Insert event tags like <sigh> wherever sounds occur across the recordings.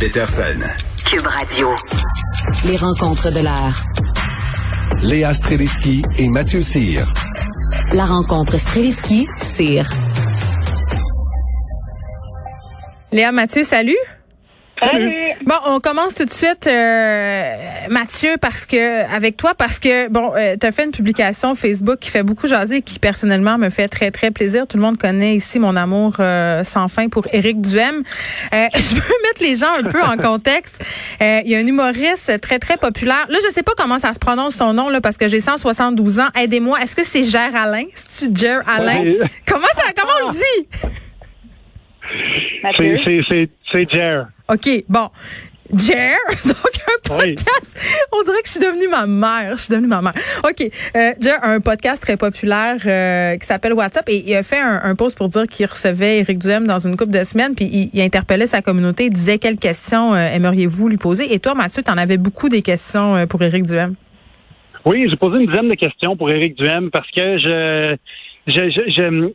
Peterson. Cube Radio. Les rencontres de l'art. Léa Streliski et Mathieu Cyr. La rencontre Streliski-Cyr. Léa Mathieu, salut. Salut. Bon, on commence tout de suite, euh, Mathieu, parce que avec toi, parce que bon, euh, tu as fait une publication Facebook qui fait beaucoup jaser et qui personnellement me fait très très plaisir. Tout le monde connaît ici mon amour euh, sans fin pour Éric Duhem. Euh, <laughs> je veux mettre les gens un peu en contexte. Euh, Il y a un humoriste très très populaire. Là, je sais pas comment ça se prononce son nom là, parce que j'ai 172 ans. Aidez-moi. Est-ce que c'est Ger Alain? C'est tu Ger Alain? Oui. Comment ça Comment on le dit? C'est, c'est, c'est, c'est Jer. OK, bon. Jer, <laughs> donc un Oui. podcast. On dirait que je suis devenue ma mère. Je suis devenue ma mère. OK. Euh, Jer a un podcast très populaire euh, qui s'appelle WhatsApp et il a fait un, un post pour dire qu'il recevait Éric Duhem dans une couple de semaines puis il, il interpellait sa communauté. Il disait quelles questions euh, aimeriez-vous lui poser. Et toi, Mathieu, tu en avais beaucoup des questions euh, pour Éric Duhem. Oui, j'ai posé une dizaine de questions pour Éric Duhem parce que je, je, je, je-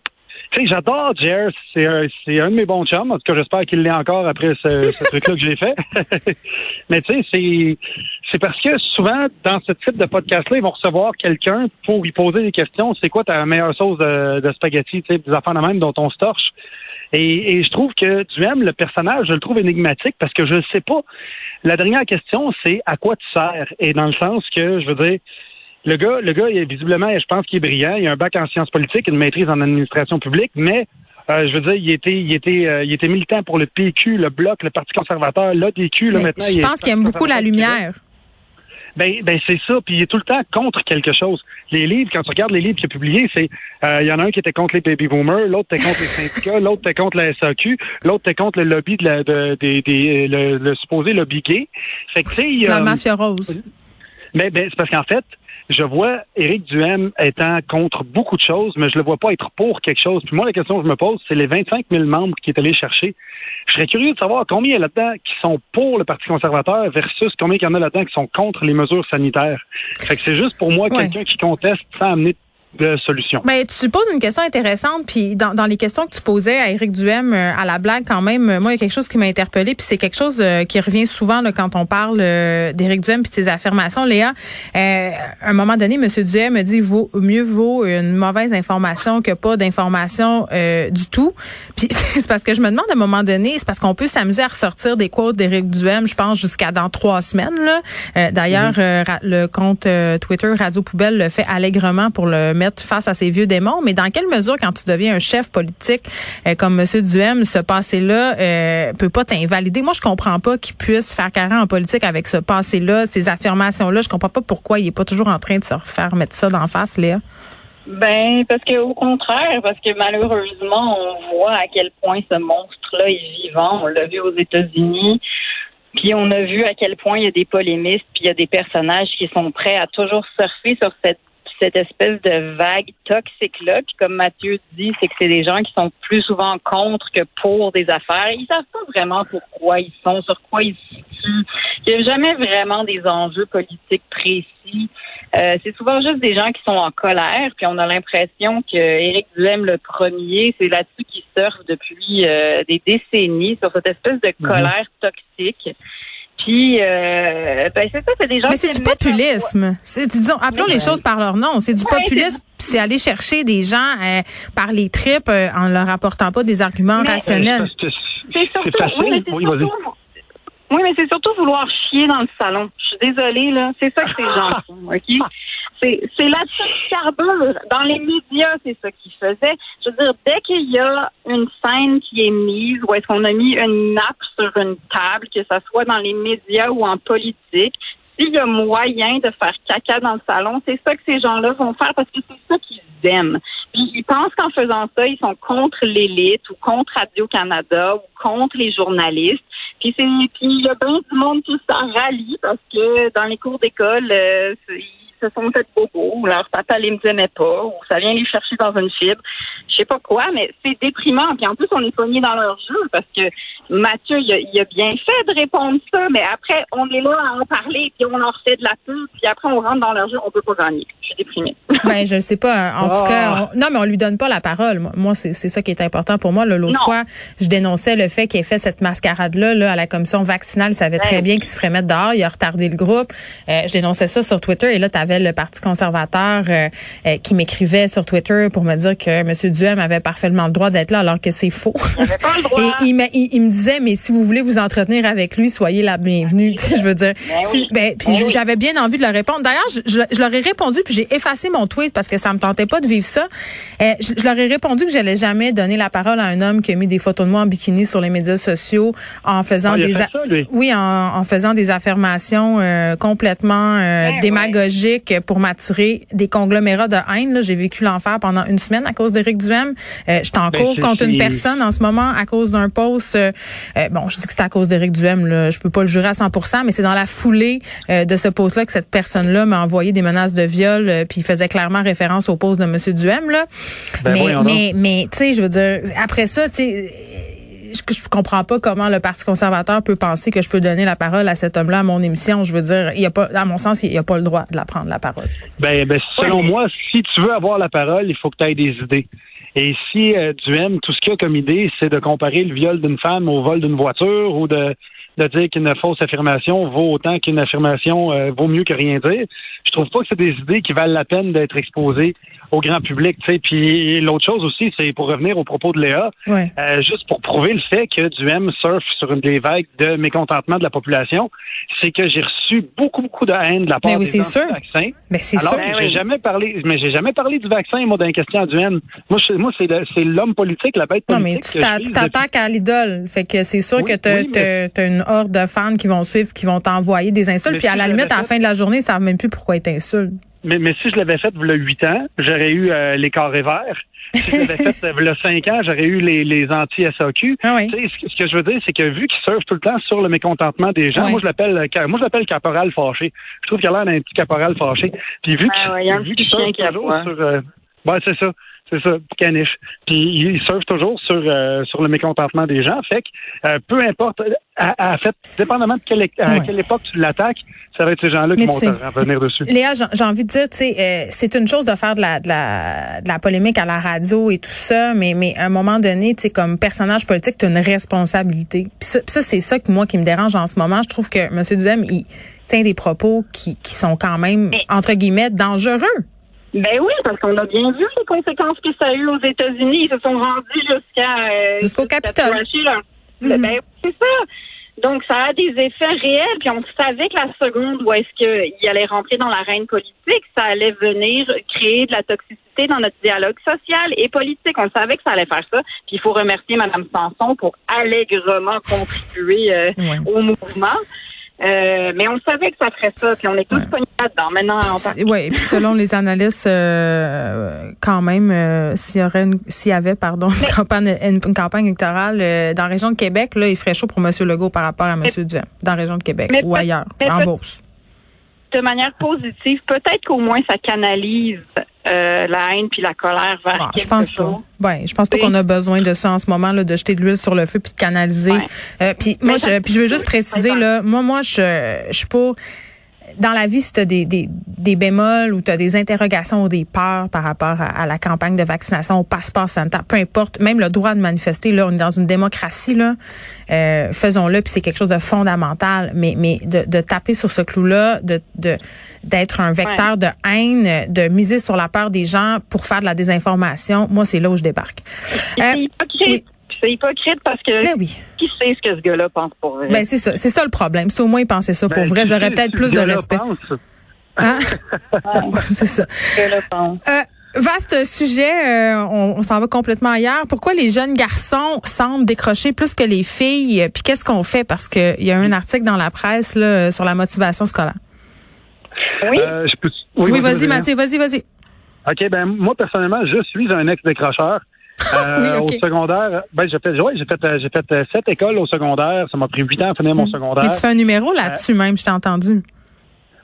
tu sais, j'adore Jer. C'est un, c'est un de mes bons chums. En tout cas, j'espère qu'il l'est encore après ce, ce <laughs> truc-là que j'ai fait. <laughs> Mais tu sais, c'est, c'est parce que souvent, dans ce type de podcast-là, ils vont recevoir quelqu'un pour lui poser des questions. C'est quoi ta meilleure sauce de, de spaghetti, tu sais, des affaires de même dont on se torche. Et, et je trouve que Duhem, le personnage, je le trouve énigmatique parce que je ne sais pas. La dernière question, c'est à quoi tu sers? Et dans le sens que, je veux dire, le gars, le gars, il est visiblement, je pense qu'il est brillant. Il a un bac en sciences politiques, une maîtrise en administration publique, mais euh, je veux dire, il était, il était, euh, il était militant pour le PQ, le Bloc, le Parti conservateur, l'ADQ. Là, maintenant, je il pense qu'il aime beaucoup la lumière. Ben, ben c'est ça. Puis il est tout le temps contre quelque chose. Les livres, quand tu regardes les livres qu'il a publiés, c'est euh, il y en a un qui était contre les baby boomers, l'autre était contre les <laughs> syndicats, l'autre était contre la SAQ, l'autre était contre le lobby de la, de, des, des- le, le supposé lobby gay. Fait que tu sais, La mafia rose. mais ben, c'est parce qu'en fait, je vois Éric Duhem étant contre beaucoup de choses, mais je le vois pas être pour quelque chose. Puis moi, la question que je me pose, c'est les 25 000 membres qui est allé chercher. Je serais curieux de savoir combien il y a là-dedans qui sont pour le Parti conservateur versus combien il y en a là-dedans qui sont contre les mesures sanitaires. Fait que c'est juste pour moi Ouais. quelqu'un qui conteste sans amener de solution. Ben, tu poses une question intéressante, puis dans, dans les questions que tu posais à Éric Duhem, euh, à la blague quand même, euh, moi, il y a quelque chose qui m'a interpellée, puis c'est quelque chose euh, qui revient souvent là, quand on parle euh, d'Éric Duhem puis de ses affirmations. Léa, euh, à un moment donné, M. Duhem me dit vaut, mieux vaut une mauvaise information que pas d'information euh, du tout. Puis <laughs> c'est parce que je me demande à un moment donné, c'est parce qu'on peut s'amuser à ressortir des quotes d'Éric Duhem, je pense, jusqu'à dans trois semaines. Là. Euh, D'ailleurs, euh, ra- le compte Twitter Radio Poubelle le fait allègrement pour le face à ses vieux démons. Mais dans quelle mesure, quand tu deviens un chef politique euh, comme M. Duhem, ce passé-là euh, peut pas t'invalider? Moi, je comprends pas qu'il puisse faire carré en politique avec ce passé-là, ces affirmations-là. Je comprends pas pourquoi il est pas toujours en train de se refaire mettre ça d'en face, Léa. Ben, parce que au contraire, parce que malheureusement, on voit à quel point ce monstre-là est vivant. On l'a vu aux États-Unis. Puis on a vu à quel point il y a des polémistes, puis il y a des personnages qui sont prêts à toujours surfer sur cette cette espèce de vague toxique-là. Puis comme Mathieu dit, c'est que c'est des gens qui sont plus souvent contre que pour des affaires. Ils savent pas vraiment pourquoi ils sont, sur quoi ils se situent. Il n'y a jamais vraiment des enjeux politiques précis. Euh, c'est souvent juste des gens qui sont en colère, puis on a l'impression que Éric Duhem, le premier, c'est là-dessus qu'il surfe depuis euh, des décennies, sur cette espèce de colère toxique. Puis, euh, ben c'est ça, c'est des gens Mais qui c'est du populisme. C'est, disons, appelons les choses par leur nom. C'est du Ouais, populisme. puis C'est aller chercher des gens euh, par les tripes euh, en leur apportant pas des arguments Mais- rationnels. C'est- C'est C'est surtout, facile. oui, mais c'est Oui, vas-y. surtout- oui, mais c'est surtout vouloir chier dans le salon. Je suis désolée, là. C'est ça que ces gens <laughs> font, OK? C'est, petite carbure. Dans les médias, c'est ça qu'ils faisaient. Je veux dire, dès qu'il y a une scène qui est mise, ou est-ce qu'on a mis une nappe sur une table, que ce soit dans les médias ou en politique, s'il y a moyen de faire caca dans le salon, c'est ça que ces gens-là vont faire parce que c'est ça qu'ils aiment. Puis ils pensent qu'en faisant ça, ils sont contre l'élite ou contre Radio-Canada ou contre les journalistes. Puis c'est puis il y a bien du monde qui s'en rallie parce que dans les cours d'école, euh, se sont fait bobos, ou leur papa les aimait pas, ou ça vient les chercher dans une fibre. Je sais pas quoi, mais c'est déprimant. Puis en plus, on est pogné dans leur jeu parce que Mathieu, il a, il a bien fait de répondre ça, mais après, on est là à en parler, puis on leur fait de la pub, puis après, on rentre dans leur jeu, on peut pas gagner. Je suis déprimée. <laughs> Ben, je ne sais pas. En tout cas, non, mais on lui donne pas la parole. Moi, c'est ça qui est important pour moi. L'autre fois, je dénonçais le fait qu'il ait fait cette mascarade-là là, à la commission vaccinale. Il savait très bien qu'il se ferait mettre dehors. Il a retardé le groupe. Euh, je dénonçais ça sur Twitter. Et là, tu avais le Parti conservateur euh, euh, qui m'écrivait sur Twitter pour me dire que M. Duhem avait parfaitement le droit d'être là, alors que c'est faux. Il avait pas le <laughs> droit. Et il, me, il, me disait, mais si vous voulez vous entretenir avec lui, soyez la bienvenue. <laughs> je veux dire. Ben ben, puis Ben j'avais bien envie de leur répondre. D'ailleurs, je, je, je leur ai répondu, puis j'ai effacé mon tweet parce que ça me tentait pas de vivre ça. Euh, je, je leur ai répondu que j'allais jamais donner la parole à un homme qui a mis des photos de moi en bikini sur les médias sociaux en faisant Ah, des a- ça, oui en, en faisant des affirmations euh, complètement euh, démagogiques pour m'attirer des conglomérats de haine. J'ai vécu l'enfer pendant une semaine à cause d'Éric Duhem. Euh, je suis en cours contre une personne en ce moment à cause d'un post. euh, euh, bon, je dis que c'est à cause d'Éric Duhem. Là. Je peux pas le jurer à 100% mais c'est dans la foulée euh, de ce post-là que cette personne-là m'a envoyé des menaces de viol, euh, puis il faisait clairement référence au post de M. Duhem. Là. Ben, mais, mais, mais tu sais, je veux dire, après ça, tu sais, je, je comprends pas comment le Parti conservateur peut penser que je peux donner la parole à cet homme-là à mon émission. Je veux dire, il y a pas, à mon sens, il n'y a pas le droit de la prendre la parole. Ben, ben, selon moi, si tu veux avoir la parole, il faut que tu aies des idées. Et si euh, Duhem, tout ce qu'il a comme idée, c'est de comparer le viol d'une femme au vol d'une voiture ou de, de dire qu'une fausse affirmation vaut autant qu'une affirmation euh, vaut mieux que rien dire, je trouve pas que c'est des idées qui valent la peine d'être exposées au grand public. tu sais. Puis l'autre chose aussi, c'est pour revenir au propos de Léa, Ouais. euh, juste pour prouver le fait que Duhem surfe sur une des vagues de mécontentement de la population, c'est que j'ai reçu beaucoup, beaucoup de haine de la part Ben oui, des c'est sûr. vaccins. Mais c'est Alors, sûr. Ben j'ai jamais parlé, mais j'ai jamais parlé du vaccin, moi, d'un question à Duhem. Moi, je- moi, c'est c'est l'homme politique, la bête Non, politique. mais tu tu t'attaques à l'idole. Fait que c'est sûr Oui, que oui, mais- t'as- t'as une horde de fans qui vont suivre, qui vont t'envoyer des insultes. Mais Puis à la limite, à la fin de la journée, ils savent même plus pourquoi ils t'insultent. Mais, mais si je l'avais fait a 8 ans, j'aurais eu euh, les carrés verts. Si je l'avais fait <laughs> y a 5 ans, j'aurais eu les, les anti-SAQ. Ah oui. Tu sais, ce, que- ce que je veux dire, c'est que vu qu'il surfe tout le temps sur le mécontentement des gens, moi je l'appelle euh, moi je l'appelle caporal fâché. Je trouve qu'il a l'air d'un petit caporal fâché. Puis vu Ah qu'il ouais, toujours aboie. sur euh, ouais, c'est ça. C'est ça, caniche. Puis il surfe toujours sur euh, sur le mécontentement des gens. Fait que euh, peu importe, à, à fait, dépendamment de quelle, à Ouais. quelle époque tu l'attaques, ça va être ces gens-là qui vont revenir dessus. Léa, j'ai j'ai envie de dire, tu sais, euh, c'est une chose de faire de la, de la de la polémique à la radio et tout ça, mais mais à un moment donné, tu sais, comme personnage politique, tu as une responsabilité. Puis ça, ça c'est ça que moi qui me dérange en ce moment. Je trouve que M. Duhem, il tient des propos qui, qui sont quand même entre guillemets dangereux. Ben oui, parce qu'on a bien vu les conséquences que ça a eu aux États-Unis. Ils se sont rendus jusqu'à euh, Jusqu'au Capitole. Mhm. Ben c'est ça. Donc ça a des effets réels. Puis on savait que la seconde où est-ce qu'il allait rentrer dans l'arène politique, ça allait venir créer de la toxicité dans notre dialogue social et politique. On savait que ça allait faire ça. Puis il faut remercier Mme Sanson pour allègrement contribuer euh, Ouais. au mouvement. Euh, mais on savait que ça ferait ça, puis on est tous Ouais. pognés là-dedans. Maintenant, on Oui, puis selon les analystes, euh, quand même, euh, s'il y aurait s'il y avait, pardon, une campagne, une, une campagne électorale dans la région de Québec, là, il ferait chaud pour M. Legault par rapport à M. Duhem, dans la région de Québec Mais ou ailleurs, mais en Beauce. de manière positive, peut-être qu'au moins ça canalise euh, la haine puis la colère vers Ah, je pense pas. Ouais, je pense pas qu'on a besoin de ça en ce moment là, de jeter de l'huile sur le feu puis de canaliser. Ouais. Euh, puis moi, je, puis je veux juste préciser là, moi, moi, je, je suis pour. Dans la vie, si tu as des, des, des bémols ou tu as des interrogations ou des peurs par rapport à, à la campagne de vaccination, au passeport sanitaire, peu importe, même le droit de manifester, là, on est dans une démocratie, là, euh, faisons-le, puis c'est quelque chose de fondamental, mais, mais de, de taper sur ce clou-là, de, de d'être un vecteur de haine, de miser sur la peur des gens pour faire de la désinformation, moi, c'est là où je débarque. Euh. C'est hypocrite parce que ben oui. qui sait ce que ce gars-là pense pour vrai? Ben c'est ça, c'est ça le problème. C'est au moins penser ça. Pour Ben, vrai, j'aurais peut-être plus de respect. pense? Hein? <laughs> Ouais, c'est ça. Euh, vaste sujet, euh, on, on s'en va complètement ailleurs. Pourquoi les jeunes garçons semblent décrocher plus que les filles? Puis qu'est-ce qu'on fait? Parce qu'il y a un article dans la presse là, sur la motivation scolaire. Oui. Euh, je peux- Oui, vas-y, Valérie. Mathieu, vas-y, vas-y. OK, ben moi personnellement, je suis un ex-décrocheur. Euh, Oui. Au secondaire, ben j'ai fait, ouais, j'ai fait, euh, j'ai fait euh, sept écoles au secondaire. Ça m'a pris huit ans à finir mon Mais secondaire. tu fais un numéro là-dessus même, je t'ai entendu.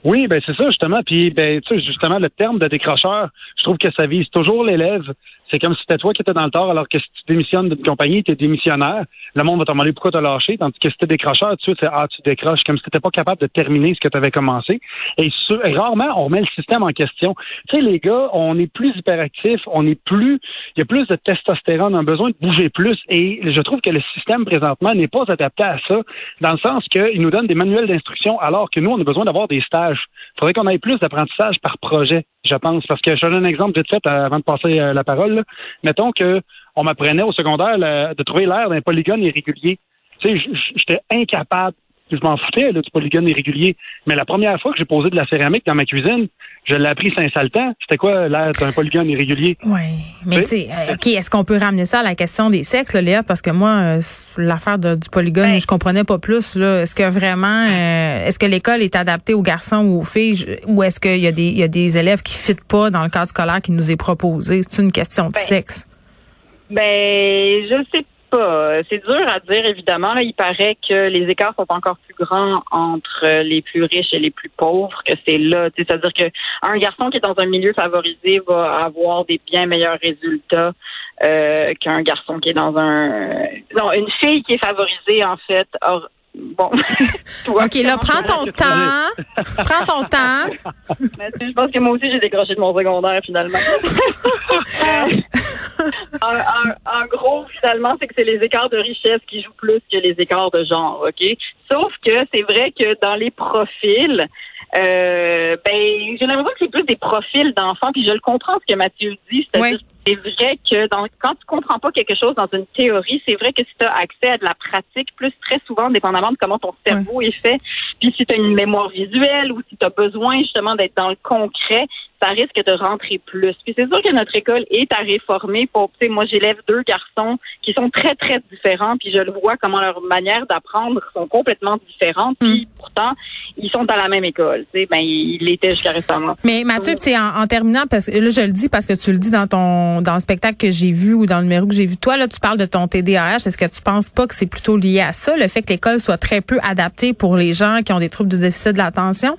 Oui, ben c'est ça justement. Puis ben tu sais justement le terme de décrocheur, je trouve que ça vise toujours l'élève. C'est comme si c'était toi qui étais dans le tort, alors que si tu démissionnes d'une compagnie, tu es démissionnaire. Le monde va te demander pourquoi tu as lâché, tandis que si tu décrocheur, tu sais, ah tu décroches, comme si tu pas capable de terminer ce que tu avais commencé. Et rarement on remet le système en question. Tu sais les gars, on est plus hyperactifs, on est plus, il y a plus de testostérone, on a besoin de bouger plus. Et je trouve que le système présentement n'est pas adapté à ça, dans le sens qu'il nous donne des manuels d'instruction, alors que nous on a besoin d'avoir des stages il faudrait qu'on ait plus d'apprentissage par projet, je pense. Parce que je donne un exemple vite fait avant de passer euh, la parole. Mettons que on m'apprenait au secondaire de trouver l'air d'un polygone irrégulier. Tu sais, j'étais incapable je m'en foutais du polygone irrégulier. Mais la première fois que j'ai posé de la céramiste dans ma cuisine, je l'ai appris Saint-Saltan. C'était quoi l'air d'un polygone irrégulier? Oui. Mais tu sais, euh, OK, est-ce qu'on peut ramener ça à la question des sexes, là, Léa? Parce que moi, euh, l'affaire du polygone, ben. je comprenais pas plus. Est-ce que vraiment, euh, est-ce que l'école est adaptée aux garçons ou aux filles? Ou est-ce qu'il y, a des, y a des élèves qui ne pas dans le cadre scolaire qui nous est proposé? C'est une question de ben. sexe? Ben, je sais c'est dur à dire, évidemment. Là, il paraît que les écarts sont encore plus grands entre les plus riches et les plus pauvres, que c'est là. C'est-à-dire qu'un garçon qui est dans un milieu favorisé va avoir des bien meilleurs résultats euh, qu'un garçon qui est dans un... Non, une fille qui est favorisée, en fait, Bon. <laughs> OK, là, prends ton <laughs> temps. prends ton temps. je pense que moi aussi, j'ai décroché de mon secondaire, finalement. <laughs> en, gros, finalement, c'est que c'est les écarts de richesse qui jouent plus que les écarts de genre, OK? Sauf que c'est vrai que dans les profils, euh, ben, j'ai l'impression que c'est plus des profils d'enfants, puis je le comprends ce que Mathieu dit, c'est-à-dire c'est vrai que dans, quand tu comprends pas quelque chose dans une théorie, c'est vrai que si tu as accès à de la pratique, plus très souvent, dépendamment de comment ton cerveau est fait, puis si tu as une mémoire visuelle ou si tu as besoin justement d'être dans le concret, ça risque de rentrer plus. Puis c'est sûr que notre école est à réformer. Pour, moi, j'élève deux garçons qui sont très, très différents, puis je le vois comment leur manière d'apprendre sont complètement différentes. Puis mm. pourtant, ils sont dans la même école. Tu sais, ben, ils l'étaient jusqu'à récemment. Mais Mathieu, tu en, en terminant, parce que là, je le dis parce que tu le dis dans ton dans le spectacle que j'ai vu ou dans le numéro que j'ai vu. Toi, là, tu parles de ton TDAH. Est-ce que tu penses pas que c'est plutôt lié à ça, le fait que l'école soit très peu adaptée pour les gens qui ont des troubles de déficit de l'attention?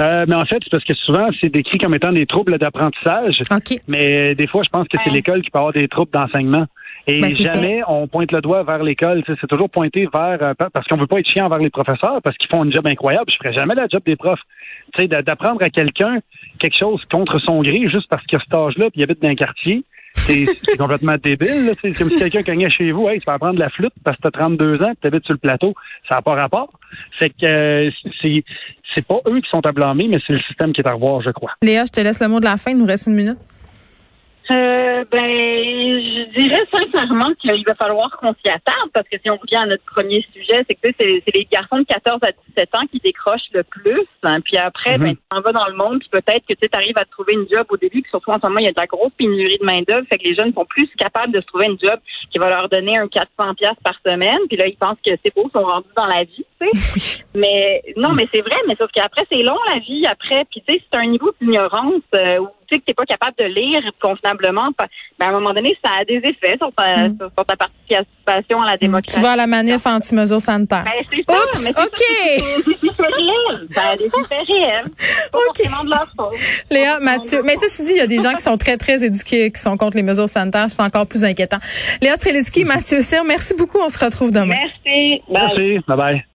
Euh, mais en fait, c'est parce que souvent, c'est décrit comme étant des troubles d'apprentissage. Mais des fois, je pense que c'est l'école qui peut avoir des troubles d'enseignement. Et ben, jamais on pointe le doigt vers l'école. C'est toujours pointé vers euh, parce qu'on veut pas être chiant envers les professeurs parce qu'ils font un job incroyable. Je ferais jamais la job des profs. Tu sais, d'apprendre à quelqu'un quelque chose contre son gré juste parce qu'il a cet âge-là puis il habite dans un quartier. C'est <laughs> complètement débile. C'est comme si quelqu'un cognait chez vous, hey, tu vas apprendre la flûte parce que tu as 32 ans, tu habites sur le plateau. Ça n'a pas rapport. C'est que euh, c'est c'est pas eux qui sont à blâmer, mais c'est le système qui est à revoir, je crois. Léa, je te laisse le mot de la fin. Il nous reste une minute. Euh, ben, je dirais sincèrement qu'il va falloir qu'on s'y attarde parce que si on revient à notre premier sujet, c'est que c'est les garçons de 14 à 17 ans qui décrochent le plus. Hein. puis après, mhm. ben, tu en vas dans le monde, puis peut-être que tu arrives à trouver une job au début, puis surtout en ce moment, il y a de la grosse pénurie de main-d'œuvre, fait que les jeunes sont plus capables de se trouver une job qui va leur donner un 400 pièces par semaine. Puis là, ils pensent que c'est beau, ils sont rendus dans la vie, tu sais. mais non, mais c'est vrai, mais sauf qu'après, c'est long la vie après. Puis tu sais, c'est un niveau d'ignorance euh, sais que tu n'es pas capable de lire convenablement, ben, à un moment donné, ça a des effets sur ta, mm. sur, ta participation à la démocratie. Tu vas à la manif anti-mesures sanitaires. Ben, c'est ça. Oups, mais OK. C'est réel. Ça a des effets réels. OK. de leur faute. Léa, Mathieu. Mais ceci dit, il y a des gens qui sont très, très éduqués, qui sont contre les mesures sanitaires. C'est encore plus inquiétant. Léa Strelitzky, Mathieu Cyr, merci beaucoup. On se retrouve demain. Merci. Merci. Bye bye.